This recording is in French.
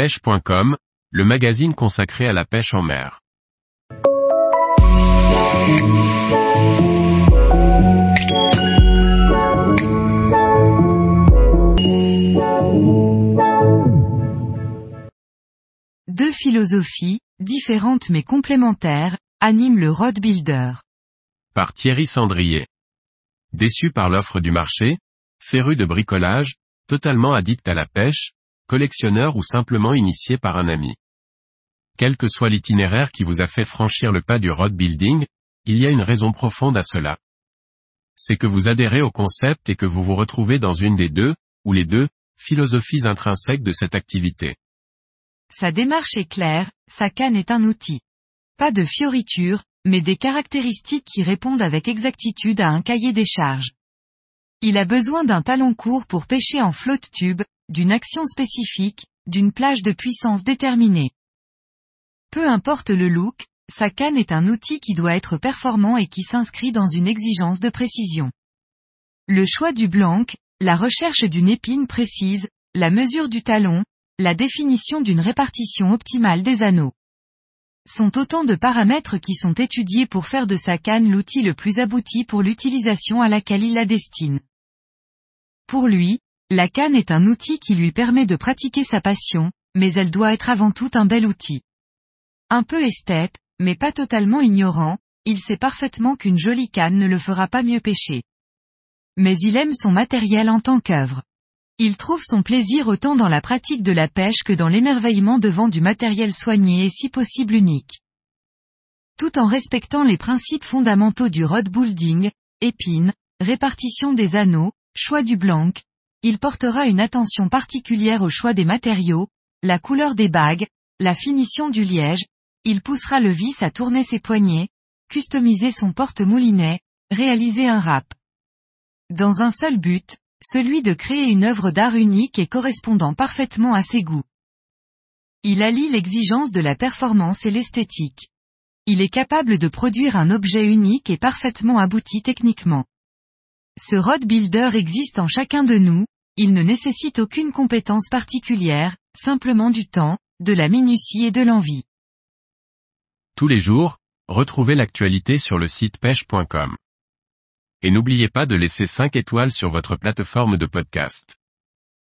pêche.com, le magazine consacré à la pêche en mer. Deux philosophies, différentes mais complémentaires, animent le Road Builder. Par Thierry Sandrier. Déçu par l'offre du marché, féru de bricolage, totalement addict à la pêche, collectionneur ou simplement initié par un ami. Quel que soit l'itinéraire qui vous a fait franchir le pas du road building, il y a une raison profonde à cela. C'est que vous adhérez au concept et que vous vous retrouvez dans une des deux, ou les deux, philosophies intrinsèques de cette activité. Sa démarche est claire, sa canne est un outil. Pas de fioritures, mais des caractéristiques qui répondent avec exactitude à un cahier des charges. Il a besoin d'un talon court pour pêcher en flotte tube, d'une action spécifique, d'une plage de puissance déterminée. Peu importe le look, sa canne est un outil qui doit être performant et qui s'inscrit dans une exigence de précision. Le choix du blanc, la recherche d'une épine précise, la mesure du talon, la définition d'une répartition optimale des anneaux. Sont autant de paramètres qui sont étudiés pour faire de sa canne l'outil le plus abouti pour l'utilisation à laquelle il la destine. Pour lui, la canne est un outil qui lui permet de pratiquer sa passion, mais elle doit être avant tout un bel outil. Un peu esthète, mais pas totalement ignorant, il sait parfaitement qu'une jolie canne ne le fera pas mieux pêcher. Mais il aime son matériel en tant qu'œuvre. Il trouve son plaisir autant dans la pratique de la pêche que dans l'émerveillement devant du matériel soigné et si possible unique. Tout en respectant les principes fondamentaux du rod building, épines, répartition des anneaux, choix du blanc, il portera une attention particulière au choix des matériaux, la couleur des bagues, la finition du liège, il poussera le vis à tourner ses poignets, customiser son porte-moulinet, réaliser un rap. Dans un seul but, celui de créer une œuvre d'art unique et correspondant parfaitement à ses goûts. Il allie l'exigence de la performance et l'esthétique. Il est capable de produire un objet unique et parfaitement abouti techniquement. Ce road builder existe en chacun de nous, il ne nécessite aucune compétence particulière, simplement du temps, de la minutie et de l'envie. Tous les jours, retrouvez l'actualité sur le site pêche.com. Et n'oubliez pas de laisser 5 étoiles sur votre plateforme de podcast.